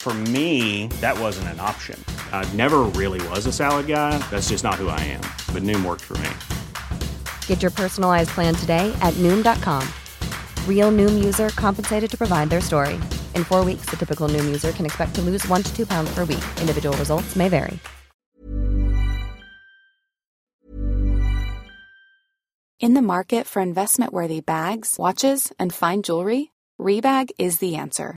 For me, that wasn't an option. I never really was a salad guy. That's just not who I am. But Noom worked for me. Get your personalized plan today at Noom.com. Real Noom user compensated to provide their story. In four weeks, the typical Noom user can expect to lose one to two pounds per week. Individual results may vary. In the market for investment worthy bags, watches, and fine jewelry, Rebag is the answer.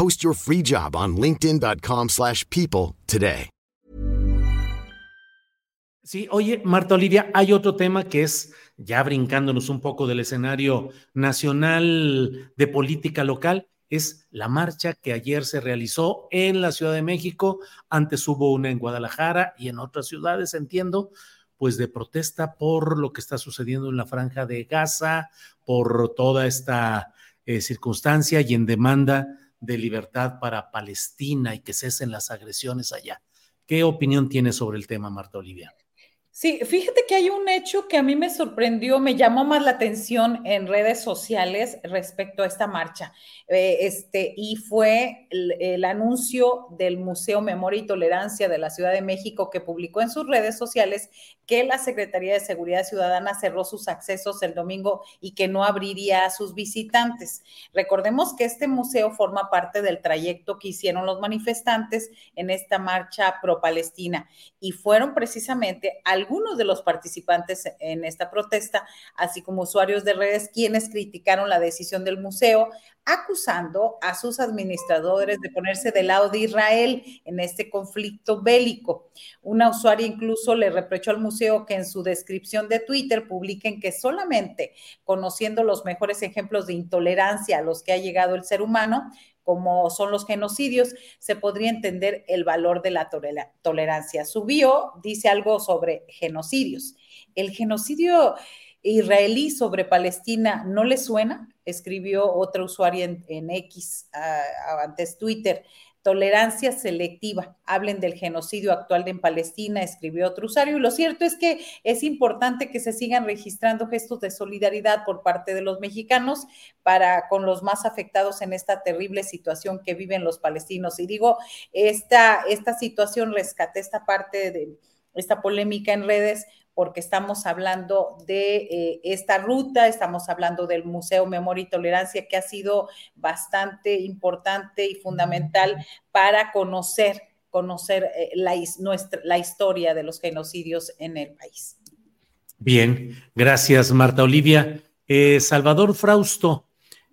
Post your free job on linkedin.com/people slash people today. Sí, oye, Marta Olivia, hay otro tema que es, ya brincándonos un poco del escenario nacional de política local, es la marcha que ayer se realizó en la Ciudad de México, antes hubo una en Guadalajara y en otras ciudades, entiendo, pues de protesta por lo que está sucediendo en la franja de Gaza, por toda esta eh, circunstancia y en demanda de libertad para Palestina y que cesen las agresiones allá. ¿Qué opinión tiene sobre el tema, Marta Olivia? Sí, fíjate que hay un hecho que a mí me sorprendió, me llamó más la atención en redes sociales respecto a esta marcha. Eh, este, y fue el, el, anuncio del Museo Memoria y Tolerancia de la Ciudad de México que publicó en sus redes sociales que la Secretaría de Seguridad Ciudadana cerró sus accesos el domingo y que no abriría a sus visitantes. Recordemos que este museo forma parte del trayecto que hicieron los manifestantes en esta marcha pro-Palestina y fueron precisamente algunos de los participantes en esta protesta, así como usuarios de redes, quienes criticaron la decisión del museo, acusando a sus administradores de ponerse del lado de Israel en este conflicto bélico. Una usuaria incluso le reprochó al museo que en su descripción de Twitter publiquen que solamente conociendo los mejores ejemplos de intolerancia a los que ha llegado el ser humano, como son los genocidios, se podría entender el valor de la tolerancia. Su bio dice algo sobre genocidios. El genocidio israelí sobre Palestina no le suena, escribió otra usuaria en, X uh, antes Twitter tolerancia selectiva. Hablen del genocidio actual en Palestina, escribió otro usuario. Y lo cierto es que es importante que se sigan registrando gestos de solidaridad por parte de los mexicanos para con los más afectados en esta terrible situación que viven los palestinos. Y digo, esta, esta situación rescate esta parte de esta polémica en redes porque estamos hablando de eh, esta ruta, estamos hablando del Museo Memoria y Tolerancia, que ha sido bastante importante y fundamental para conocer, conocer eh, la, nuestra, la historia de los genocidios en el país. Bien, gracias Marta Olivia. Eh, Salvador Frausto,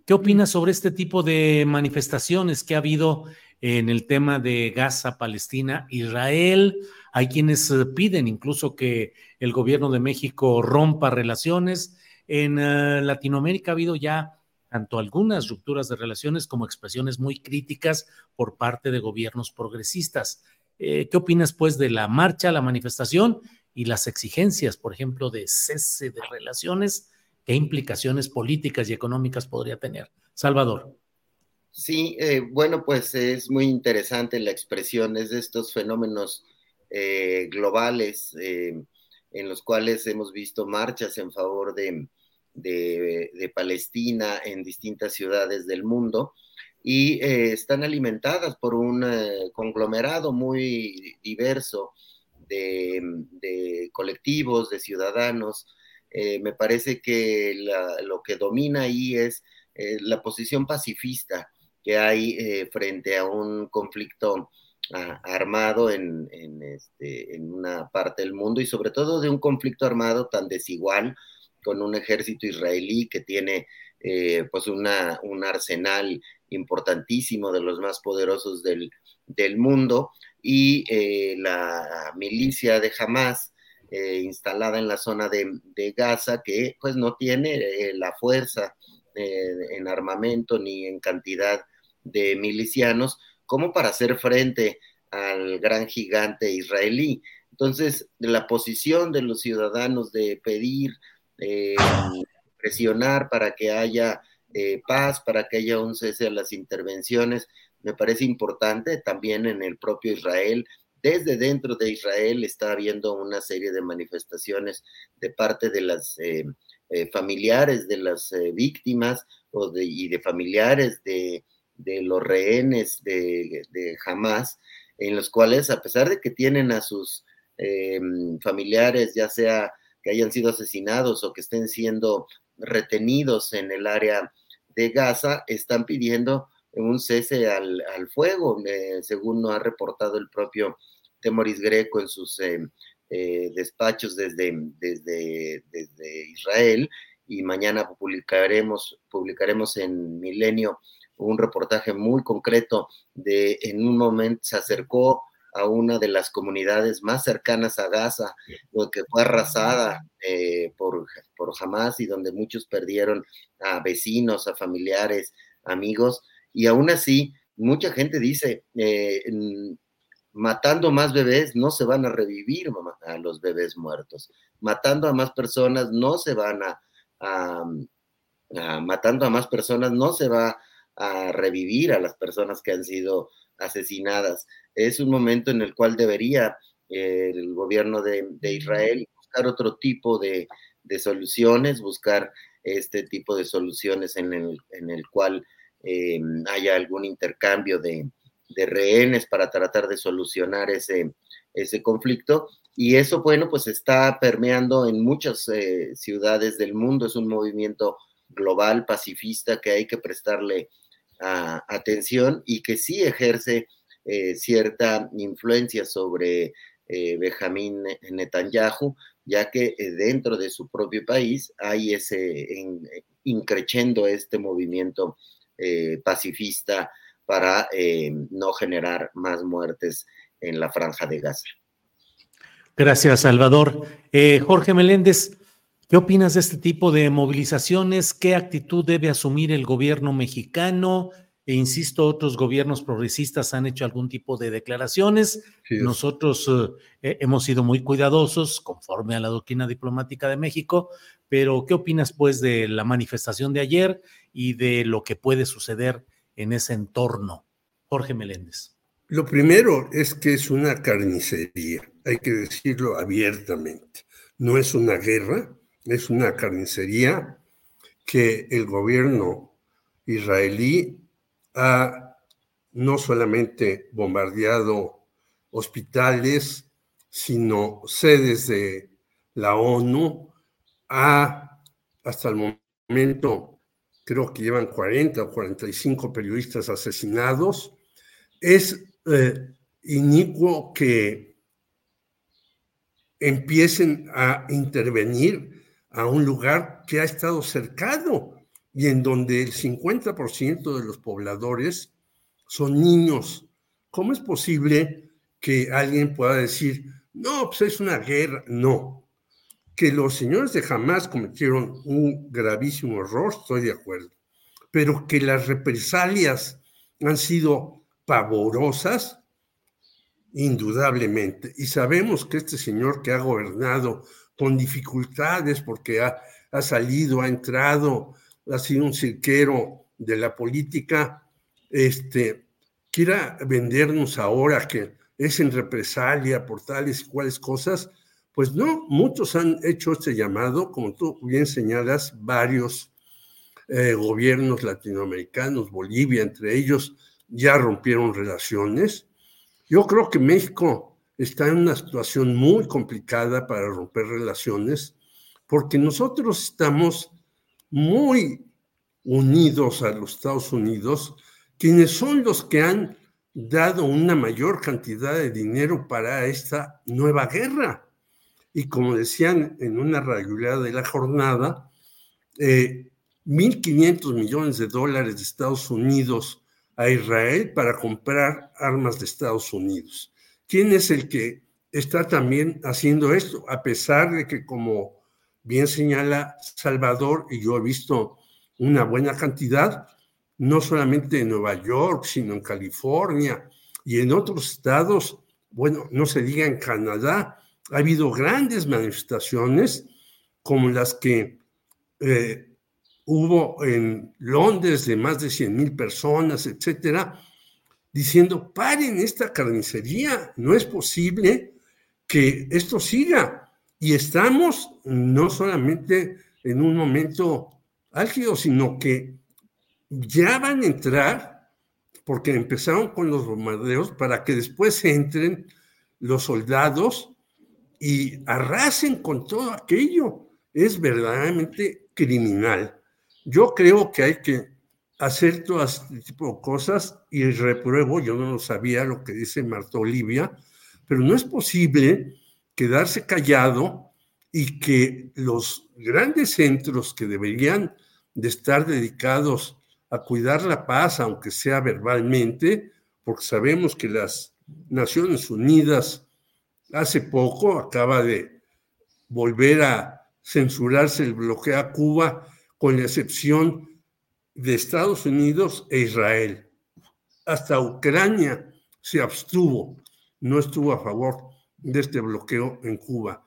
¿qué opinas sobre este tipo de manifestaciones que ha habido en el tema de Gaza, Palestina, Israel? Hay quienes eh, piden incluso que el gobierno de México rompa relaciones. En uh, Latinoamérica ha habido ya tanto algunas rupturas de relaciones como expresiones muy críticas por parte de gobiernos progresistas. Eh, ¿Qué opinas, pues, de la marcha, la manifestación y las exigencias, por ejemplo, de cese de relaciones? ¿Qué implicaciones políticas y económicas podría tener? Salvador. Sí, eh, bueno, pues es muy interesante la expresión, es de estos fenómenos eh, globales en los cuales hemos visto marchas en favor de, de, Palestina en distintas ciudades del mundo y eh, están alimentadas por un eh, conglomerado muy diverso de, colectivos, de ciudadanos. Eh, me parece que lo que domina ahí es la posición pacifista que hay frente a un conflicto ah, armado en, este, en una parte del mundo y sobre todo de un conflicto armado tan desigual con un ejército israelí que tiene eh, pues una, un arsenal importantísimo de los más poderosos del, mundo y eh, la milicia de Hamas eh, instalada en la zona de, Gaza que pues no tiene la fuerza en armamento ni en cantidad de milicianos como para hacer frente al gran gigante israelí. Entonces, la posición de los ciudadanos de pedir eh, presionar para que haya eh, paz, para que haya un cese a las intervenciones, me parece importante también en el propio Israel. Desde dentro de Israel está habiendo una serie de manifestaciones de parte de las eh, familiares de las víctimas o de, y de familiares de, los rehenes de, de, Hamas, en los cuales, a pesar de que tienen a sus familiares, ya sea que hayan sido asesinados o que estén siendo retenidos en el área de Gaza, están pidiendo un cese al, fuego, eh, según nos ha reportado el propio Temoris Greco en sus eh, eh, despachos desde, desde, desde, Israel. Y mañana publicaremos, publicaremos en Milenio un reportaje muy concreto de en un momento se acercó a una de las comunidades más cercanas a Gaza, que fue arrasada eh, por, por Hamas y donde muchos perdieron a vecinos, a familiares, amigos, y aún así mucha gente dice, eh, matando más bebés no se van a revivir a los bebés muertos, matando a más personas no se van a, a matando a más personas no se va a revivir a las personas que han sido asesinadas es un momento en el cual debería eh, el gobierno de, Israel buscar otro tipo de, soluciones, buscar este tipo de soluciones en el, en el cual eh, haya algún intercambio de, rehenes para tratar de solucionar ese, ese conflicto. Y eso, bueno, pues está permeando en muchas eh, ciudades del mundo. Es un movimiento global, pacifista, que hay que prestarle atención y que sí ejerce eh, cierta influencia sobre eh, Benjamín Netanyahu, ya que eh, dentro de su propio país hay ese increciendo este movimiento pacifista para no generar más muertes en la franja de Gaza. Gracias, Salvador. Jorge Meléndez, ¿qué opinas de este tipo de movilizaciones? ¿Qué actitud debe asumir el gobierno mexicano? e insisto, otros gobiernos progresistas han hecho algún tipo de declaraciones. Nosotros eh, eh, hemos sido muy cuidadosos conforme a la doctrina diplomática de México, pero ¿qué opinas pues de la manifestación de ayer y de lo que puede suceder en ese entorno? Jorge Meléndez. Lo primero es que es una carnicería, hay que decirlo abiertamente. No es una guerra, es una carnicería que el gobierno israelí ha no solamente bombardeado hospitales, sino sedes de la ONU, ha hasta el momento, creo que llevan 40 o 45 periodistas asesinados, es eh, inicuo que empiecen a intervenir a un lugar que ha estado cercado y en donde el 50% de los pobladores son niños. ¿Cómo es posible que alguien pueda decir, no, pues es una guerra? No. Que los señores de Hamas cometieron un gravísimo error, estoy de acuerdo. pero que las represalias han sido pavorosas, indudablemente. Y sabemos que este señor que ha gobernado con dificultades porque ha, ha salido, ha entrado, ha sido un cirquero de la política, este, quiera vendernos ahora que es en represalia por tales y cuales cosas, pues no, muchos han hecho este llamado, como tú bien señalas, varios eh, gobiernos latinoamericanos, Bolivia entre ellos, ya rompieron relaciones. Yo creo que México está en una situación muy complicada para romper relaciones, porque nosotros estamos muy unidos a los Estados Unidos, quienes son los que han dado una mayor cantidad de dinero para esta nueva guerra y como decían en una regularidad de la jornada, 1.500 eh, millones de dólares de Estados Unidos a Israel para comprar armas de Estados Unidos. ¿Quién es el que está también haciendo esto? A pesar de que, como bien señala Salvador, y yo he visto una buena cantidad, no solamente en Nueva York, sino en California y en otros estados, bueno, no se diga en Canadá, ha habido grandes manifestaciones como las que eh, hubo en Londres de más de 100 mil personas, etcétera, diciendo, paren esta carnicería, no es posible que esto siga. Y estamos no solamente en un momento álgido, sino que ya van a entrar, porque empezaron con los bombardeos, para que después entren los soldados y arrasen con todo aquello. Es verdaderamente criminal. Yo creo que hay que hacer todo este tipo de cosas y repruebo, yo no lo sabía lo que dice Marta Olivia, pero no es posible quedarse callado y que los grandes centros que deberían de estar dedicados a cuidar la paz, aunque sea verbalmente, porque sabemos que las Naciones Unidas hace poco acaba de volver a censurarse el bloqueo a Cuba, con la excepción de Estados Unidos e Israel. Hasta Ucrania se abstuvo, no estuvo a favor de este bloqueo en Cuba.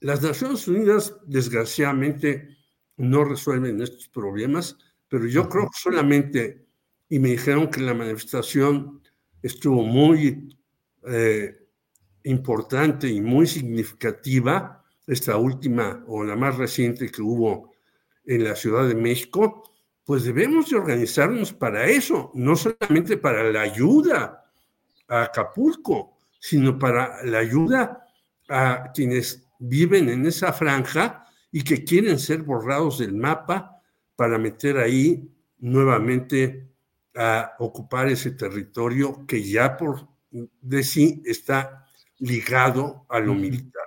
Las Naciones Unidas, desgraciadamente, no resuelven estos problemas, pero yo creo que solamente, y me dijeron que la manifestación estuvo muy eh, importante y muy significativa, esta última o la más reciente que hubo en la Ciudad de México, pues debemos de organizarnos para eso, no solamente para la ayuda a Acapulco, sino para la ayuda a quienes viven en esa franja y que quieren ser borrados del mapa para meter ahí nuevamente a ocupar ese territorio que ya por de sí está ligado a lo militar.